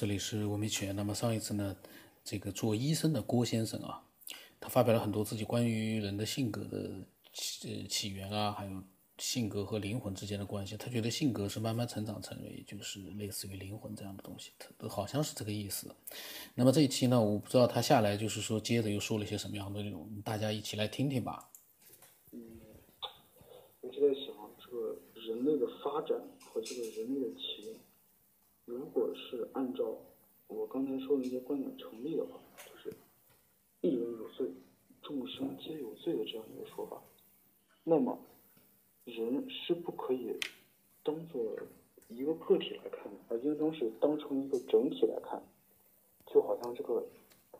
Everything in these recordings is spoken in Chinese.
这里是文明起源。那么上一次呢，这个做医生的郭先生啊，他发表了很多自己关于人的性格的起起源啊，还有性格和灵魂之间的关系。他觉得性格是慢慢成长成为就是类似于灵魂这样的东西，他好像是这个意思。那么这一期呢，我不知道他下来就是说接着又说了些什么样的内容，大家一起来听听吧。嗯，我就在想这个人类的发展和这个人类的起。如果是按照我刚才说的那些观点成立的话，就是“一人有罪，众生皆有罪”的这样一个说法，那么人是不可以当做一个个体来看的，而应当是当成一个整体来看，就好像这个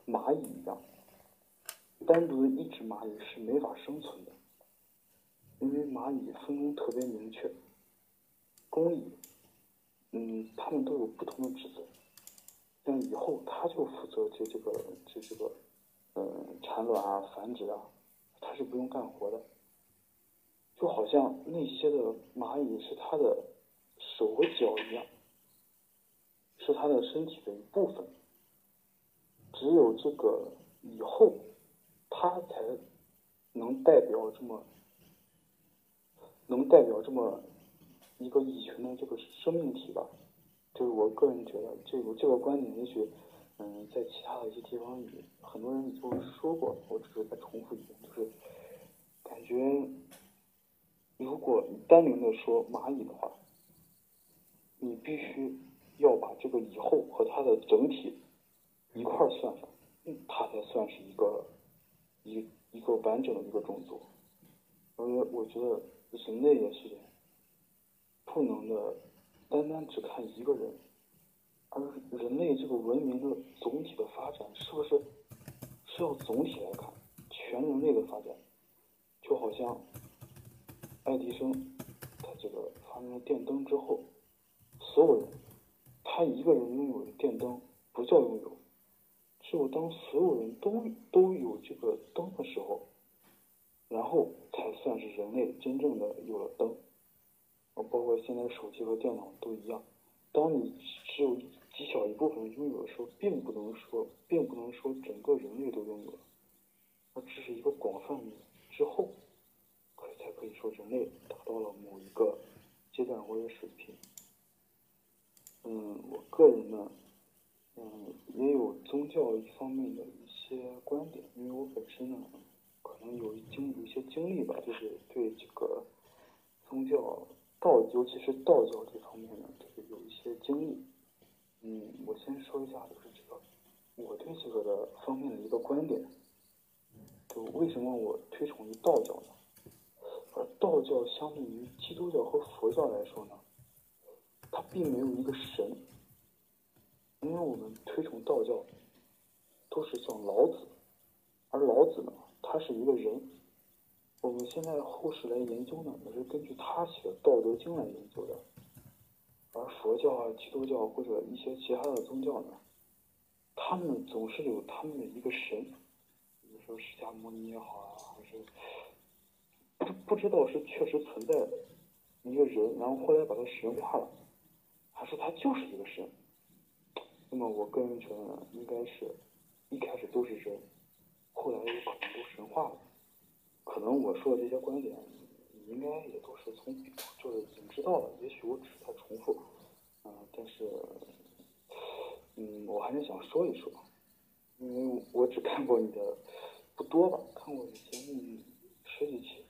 蚂蚁一样，单独的一只蚂蚁是没法生存的，因为蚂蚁分工特别明确，工蚁。嗯，他们都有不同的职责。像以后，他就负责就这个就这个，嗯，产卵啊、繁殖啊，他是不用干活的。就好像那些的蚂蚁是他的手和脚一样，是他的身体的一部分。只有这个以后，他才能代表这么，能代表这么。一个蚁群的这个生命体吧，就是我个人觉得这个这个观点，也许嗯，在其他的一些地方，也很多人已经说过，我只是再重复一遍，就是感觉如果你单纯的说蚂蚁的话，你必须要把这个蚁后和它的整体一块儿算上，它才算是一个一一个完整的一个种族。而我觉得人类也是这样。不能的，单单只看一个人，而人类这个文明的总体的发展，是不是是要总体来看全人类的发展？就好像爱迪生他这个发明了电灯之后，所有人他一个人拥有的电灯不叫拥有，只有当所有人都都有这个灯的时候，然后才算是人类真正的有了灯。包括现在手机和电脑都一样，当你只有极小一部分拥有的时候，并不能说，并不能说整个人类都拥有了，而这是一个广泛之后，可才可以说人类达到了某一个阶段或者水平。嗯，我个人呢，嗯，也有宗教一方面的一些观点，因为我本身呢，可能有经有一些经历吧，就是对这个宗教。道，尤其是道教这方面呢，就是有一些经历。嗯，我先说一下，就是这个我对这个的方面的一个观点。就为什么我推崇于道教呢？而道教相对于基督教和佛教来说呢，它并没有一个神。因为我们推崇道教，都是像老子，而老子呢，他是一个人。我们现在后世来研究呢，也是根据他写的《道德经》来研究的。而佛教啊、基督教或者一些其他的宗教呢，他们总是有他们的一个神，比如说释迦牟尼也好啊，还是不不知道是确实存在一个人，然后后来把他神化了，还是他就是一个神。那么我个人觉得呢，应该是一开始都是人，后来有可能都神化了。可能我说的这些观点，你应该也都是从就是已经知道了。也许我只是在重复，嗯，但是，嗯，我还是想说一说，因为我只看过你的不多吧，看过你节目十几期，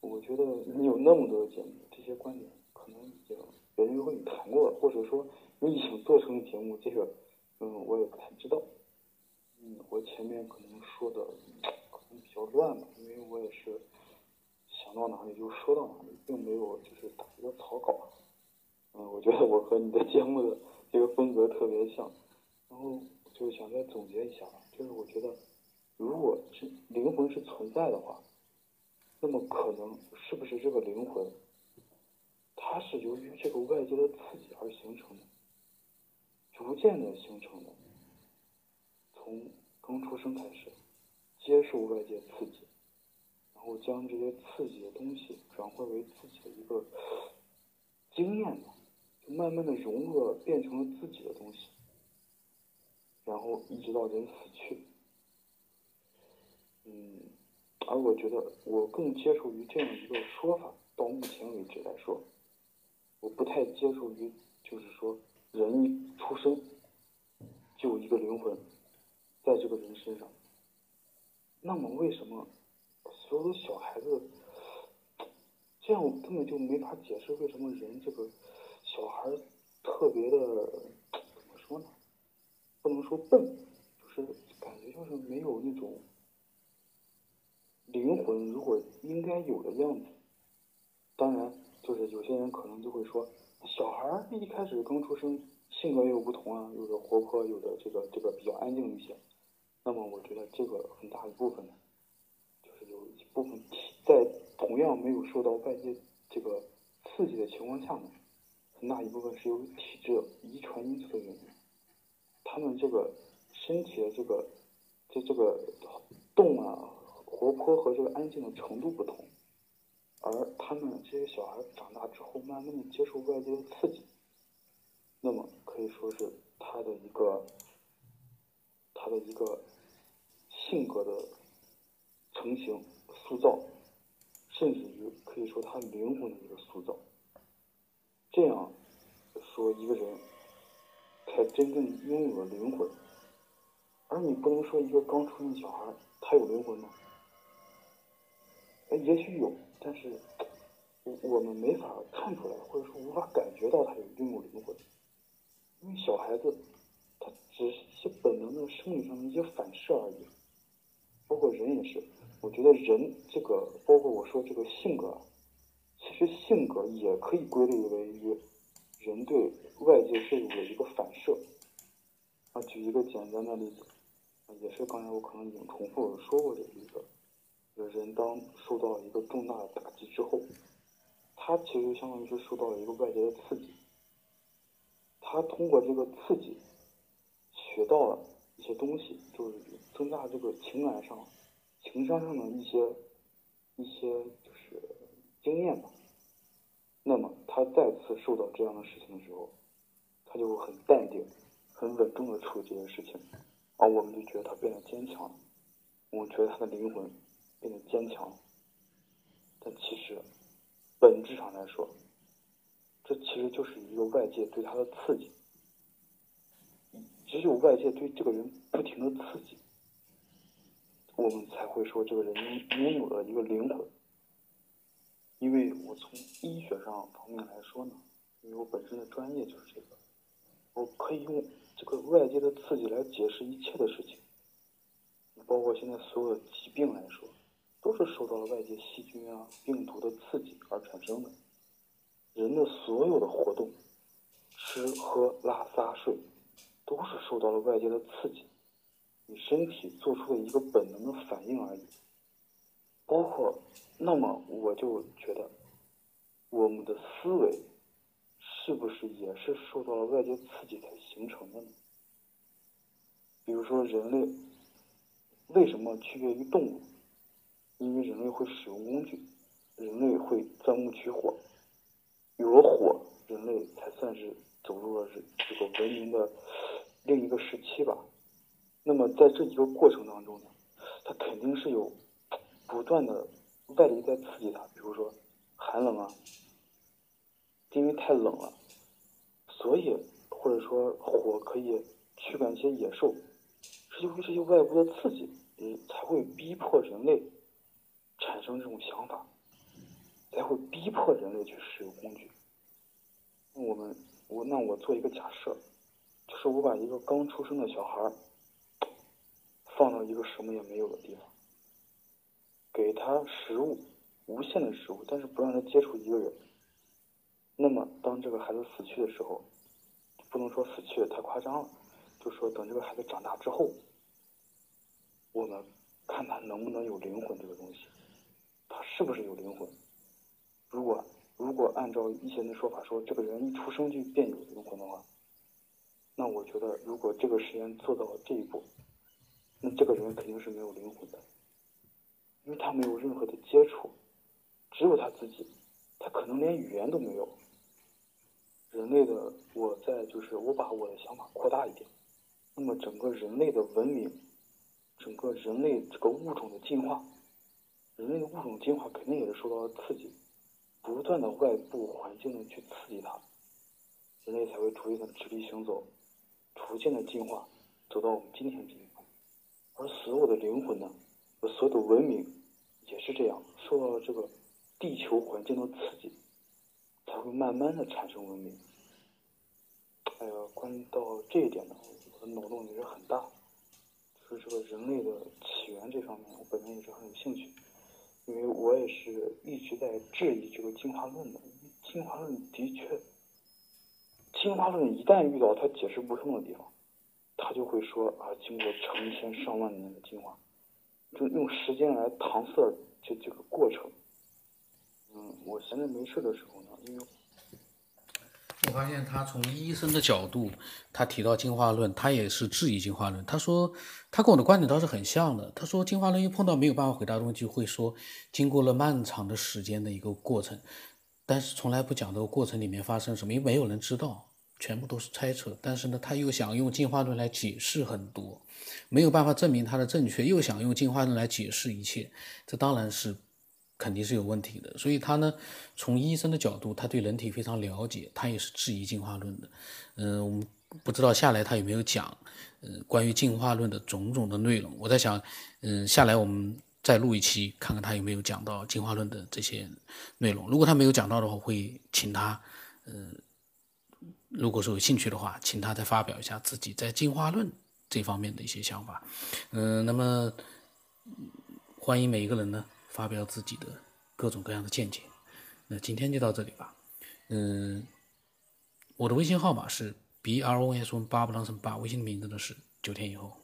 我觉得你有那么多的节目，这些观点可能已经别人和你谈过了，或者说你已经做成节目，这个，嗯，我也不太知道。嗯，我前面可能说的。比较乱嘛，因为我也是想到哪里就说到哪里，并没有就是打一个草稿。嗯，我觉得我和你的节目的这个风格特别像，然后就想再总结一下，就是我觉得，如果是灵魂是存在的话，那么可能是不是这个灵魂，它是由于这个外界的刺激而形成的，逐渐的形成的，从刚出生开始。接受外界刺激，然后将这些刺激的东西转化为自己的一个经验吧，就慢慢的融合变成了自己的东西。然后一直到人死去。嗯，而我觉得我更接受于这样一个说法。到目前为止来说，我不太接受于就是说人一出生就一个灵魂在这个人身上。那么为什么所有的小孩子这样我根本就没法解释为什么人这个小孩特别的怎么说呢？不能说笨，就是感觉就是没有那种灵魂，如果应该有的样子。当然，就是有些人可能就会说，小孩一开始刚出生，性格也有不同啊，有的活泼，有的这个这个比较安静一些。那么，我觉得这个很大一部分呢，就是有一部分体在同样没有受到外界这个刺激的情况下呢，很大一部分是由体质遗传因素的原因。他们这个身体的这个这这个动啊，活泼和这个安静的程度不同。而他们这些小孩长大之后，慢慢的接受外界的刺激，那么可以说是他的一个，他的一个性格的成型、塑造，甚至于可以说他灵魂的一个塑造。这样说，一个人才真正拥有了灵魂。而你不能说一个刚出生的小孩他有灵魂吗？哎，也许有。但是，我我们没法看出来，或者说无法感觉到他有拥有灵魂，因为小孩子他只是些本能的生理上的一些反射而已。人也是，我觉得人这个，包括我说这个性格，其实性格也可以归类为于人对外界事物的一个反射。啊，举一个简单的例子，啊也是刚才我可能已经重复说过这个例子。人当受到一个重大的打击之后，他其实相当于是受到了一个外界的刺激，他通过这个刺激学到了一些东西，就是增加这个情感上、情商上的一些一些就是经验吧。那么他再次受到这样的事情的时候，他就会很淡定、很稳重的处理这件事情，而我们就觉得他变得坚强了，我觉得他的灵魂。变得坚强，但其实本质上来说，这其实就是一个外界对他的刺激。只有外界对这个人不停的刺激，我们才会说这个人拥有了一个灵魂。因为我从医学上方面来说呢，因为我本身的专业就是这个，我可以用这个外界的刺激来解释一切的事情，包括现在所有的疾病来说。都是受到了外界细菌啊、病毒的刺激而产生的。人的所有的活动，吃喝拉撒睡，都是受到了外界的刺激，你身体做出的一个本能的反应而已。包括，那么我就觉得，我们的思维是不是也是受到了外界刺激才形成的呢？比如说，人类为什么区别于动物？因为人类会使用工具，人类会钻木取火，有了火，人类才算是走入了这这个文明的另一个时期吧。那么在这一个过程当中呢，它肯定是有不断的外力在刺激它，比如说寒冷啊，因为太冷了，所以或者说火可以驱赶一些野兽，是由于这些外部的刺激，嗯，才会逼迫人类。产生这种想法，才会逼迫人类去使用工具。我们，我那我做一个假设，就是我把一个刚出生的小孩放到一个什么也没有的地方，给他食物，无限的食物，但是不让他接触一个人。那么，当这个孩子死去的时候，不能说死去太夸张了，就说等这个孩子长大之后，我们看他能不能有灵魂这个东西。他是不是有灵魂？如果如果按照一些人的说法说，这个人一出生就便有灵魂的话，那我觉得，如果这个实验做到了这一步，那这个人肯定是没有灵魂的，因为他没有任何的接触，只有他自己，他可能连语言都没有。人类的，我在就是我把我的想法扩大一点，那么整个人类的文明，整个人类这个物种的进化，人类的物种进化肯定也是受到了刺激，不断的外部环境的去刺激它，人类才会逐渐的直立行走，逐渐的进化，走到我们今天这一步。而所有的灵魂呢，和所有的文明也是这样，受到了这个地球环境的刺激，才会慢慢的产生文明。哎呀，关于到这一点呢，我的脑洞也是很大，就是这个人类的起源这方面，我本人也是很有兴趣，因为我也是一直在质疑这个进化论的。进化论的确，进化论一旦遇到它解释不通的地方，他就会说啊，经过成千上万年的进化，就用时间来搪塞这这个过程。嗯，我闲着没事的时候呢，因为。我发现他从医生的角度，他提到进化论，他也是质疑进化论。他说，他跟我的观点倒是很像的。他说，进化论一碰到没有办法回答的东西，会说经过了漫长的时间的一个过程，但是从来不讲这个过程里面发生什么，因为没有人知道，全部都是猜测。但是呢，他又想用进化论来解释很多，没有办法证明它的正确，又想用进化论来解释一切，这当然是。肯定是有问题的，所以他呢，从医生的角度，他对人体非常了解，他也是质疑进化论的。嗯，我们不知道下来他有没有讲，嗯，关于进化论的种种的内容。我在想，嗯，下来我们再录一期，看看他有没有讲到进化论的这些内容。如果他没有讲到的话，会请他，嗯，如果说有兴趣的话，请他再发表一下自己在进化论这方面的一些想法。嗯，那么欢迎每一个人呢。发表自己的各种各样的见解，那今天就到这里吧。嗯，我的微信号码是 b r o s 八不浪声八，微信的名字呢是九天以后。